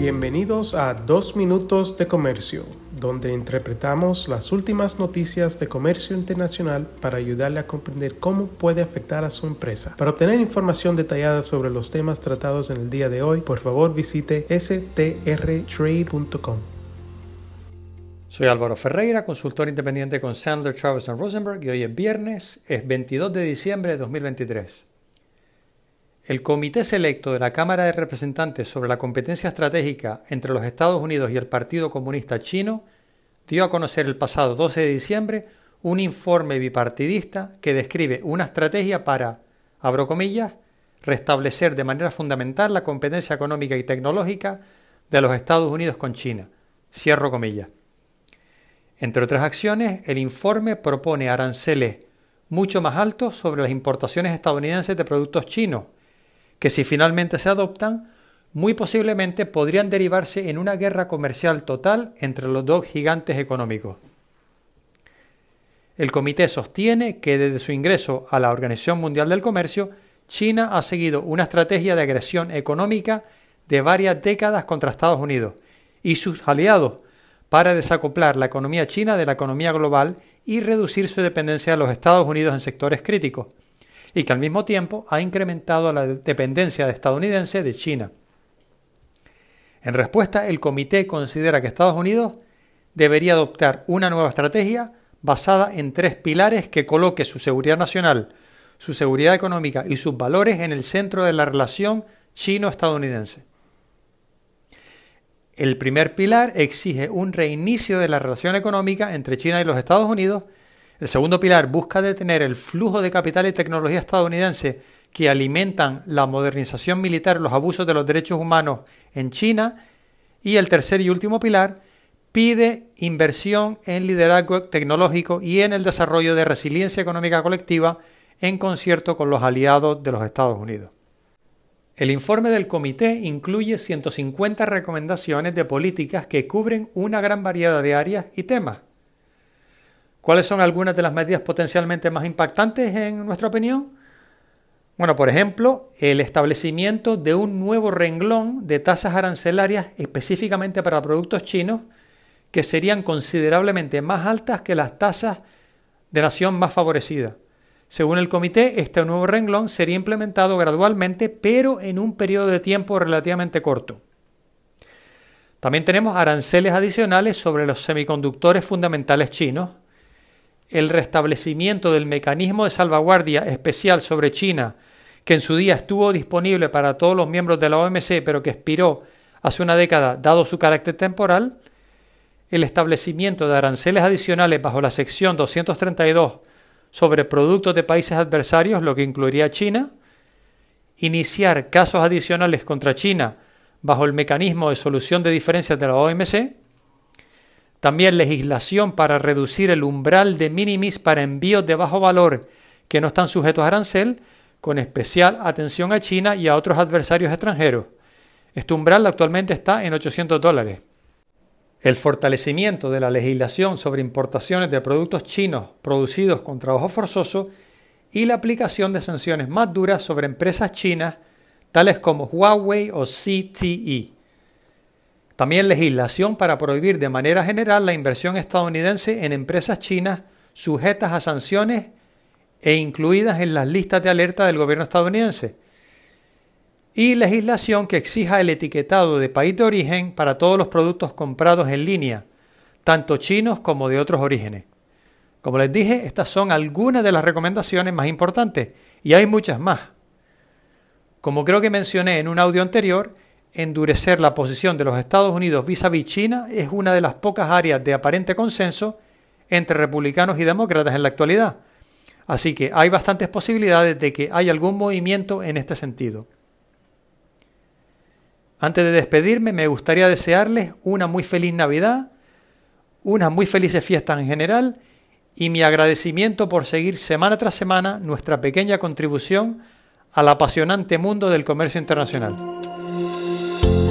Bienvenidos a Dos Minutos de Comercio, donde interpretamos las últimas noticias de comercio internacional para ayudarle a comprender cómo puede afectar a su empresa. Para obtener información detallada sobre los temas tratados en el día de hoy, por favor visite strtrade.com. Soy Álvaro Ferreira, consultor independiente con Sandler, Travis Rosenberg y hoy es viernes, es 22 de diciembre de 2023. El Comité Selecto de la Cámara de Representantes sobre la competencia estratégica entre los Estados Unidos y el Partido Comunista Chino dio a conocer el pasado 12 de diciembre un informe bipartidista que describe una estrategia para, abro comillas, restablecer de manera fundamental la competencia económica y tecnológica de los Estados Unidos con China. Cierro comillas. Entre otras acciones, el informe propone aranceles mucho más altos sobre las importaciones estadounidenses de productos chinos, que si finalmente se adoptan, muy posiblemente podrían derivarse en una guerra comercial total entre los dos gigantes económicos. El comité sostiene que desde su ingreso a la Organización Mundial del Comercio, China ha seguido una estrategia de agresión económica de varias décadas contra Estados Unidos y sus aliados para desacoplar la economía china de la economía global y reducir su dependencia de los Estados Unidos en sectores críticos y que al mismo tiempo ha incrementado la dependencia estadounidense de China. En respuesta, el comité considera que Estados Unidos debería adoptar una nueva estrategia basada en tres pilares que coloque su seguridad nacional, su seguridad económica y sus valores en el centro de la relación chino-estadounidense. El primer pilar exige un reinicio de la relación económica entre China y los Estados Unidos el segundo pilar busca detener el flujo de capital y tecnología estadounidense que alimentan la modernización militar los abusos de los derechos humanos en China. Y el tercer y último pilar pide inversión en liderazgo tecnológico y en el desarrollo de resiliencia económica colectiva en concierto con los aliados de los Estados Unidos. El informe del comité incluye 150 recomendaciones de políticas que cubren una gran variedad de áreas y temas ¿Cuáles son algunas de las medidas potencialmente más impactantes en nuestra opinión? Bueno, por ejemplo, el establecimiento de un nuevo renglón de tasas arancelarias específicamente para productos chinos que serían considerablemente más altas que las tasas de nación más favorecida. Según el comité, este nuevo renglón sería implementado gradualmente, pero en un periodo de tiempo relativamente corto. También tenemos aranceles adicionales sobre los semiconductores fundamentales chinos, el restablecimiento del mecanismo de salvaguardia especial sobre China, que en su día estuvo disponible para todos los miembros de la OMC, pero que expiró hace una década dado su carácter temporal, el establecimiento de aranceles adicionales bajo la sección 232 sobre productos de países adversarios, lo que incluiría China, iniciar casos adicionales contra China bajo el mecanismo de solución de diferencias de la OMC, también legislación para reducir el umbral de minimis para envíos de bajo valor que no están sujetos a arancel, con especial atención a China y a otros adversarios extranjeros. Este umbral actualmente está en 800 dólares. El fortalecimiento de la legislación sobre importaciones de productos chinos producidos con trabajo forzoso y la aplicación de sanciones más duras sobre empresas chinas tales como Huawei o CTE. También legislación para prohibir de manera general la inversión estadounidense en empresas chinas sujetas a sanciones e incluidas en las listas de alerta del gobierno estadounidense. Y legislación que exija el etiquetado de país de origen para todos los productos comprados en línea, tanto chinos como de otros orígenes. Como les dije, estas son algunas de las recomendaciones más importantes y hay muchas más. Como creo que mencioné en un audio anterior, endurecer la posición de los Estados Unidos vis a vis China es una de las pocas áreas de aparente consenso entre republicanos y demócratas en la actualidad. Así que hay bastantes posibilidades de que haya algún movimiento en este sentido. Antes de despedirme, me gustaría desearles una muy feliz Navidad, unas muy felices fiestas en general y mi agradecimiento por seguir semana tras semana nuestra pequeña contribución al apasionante mundo del comercio internacional.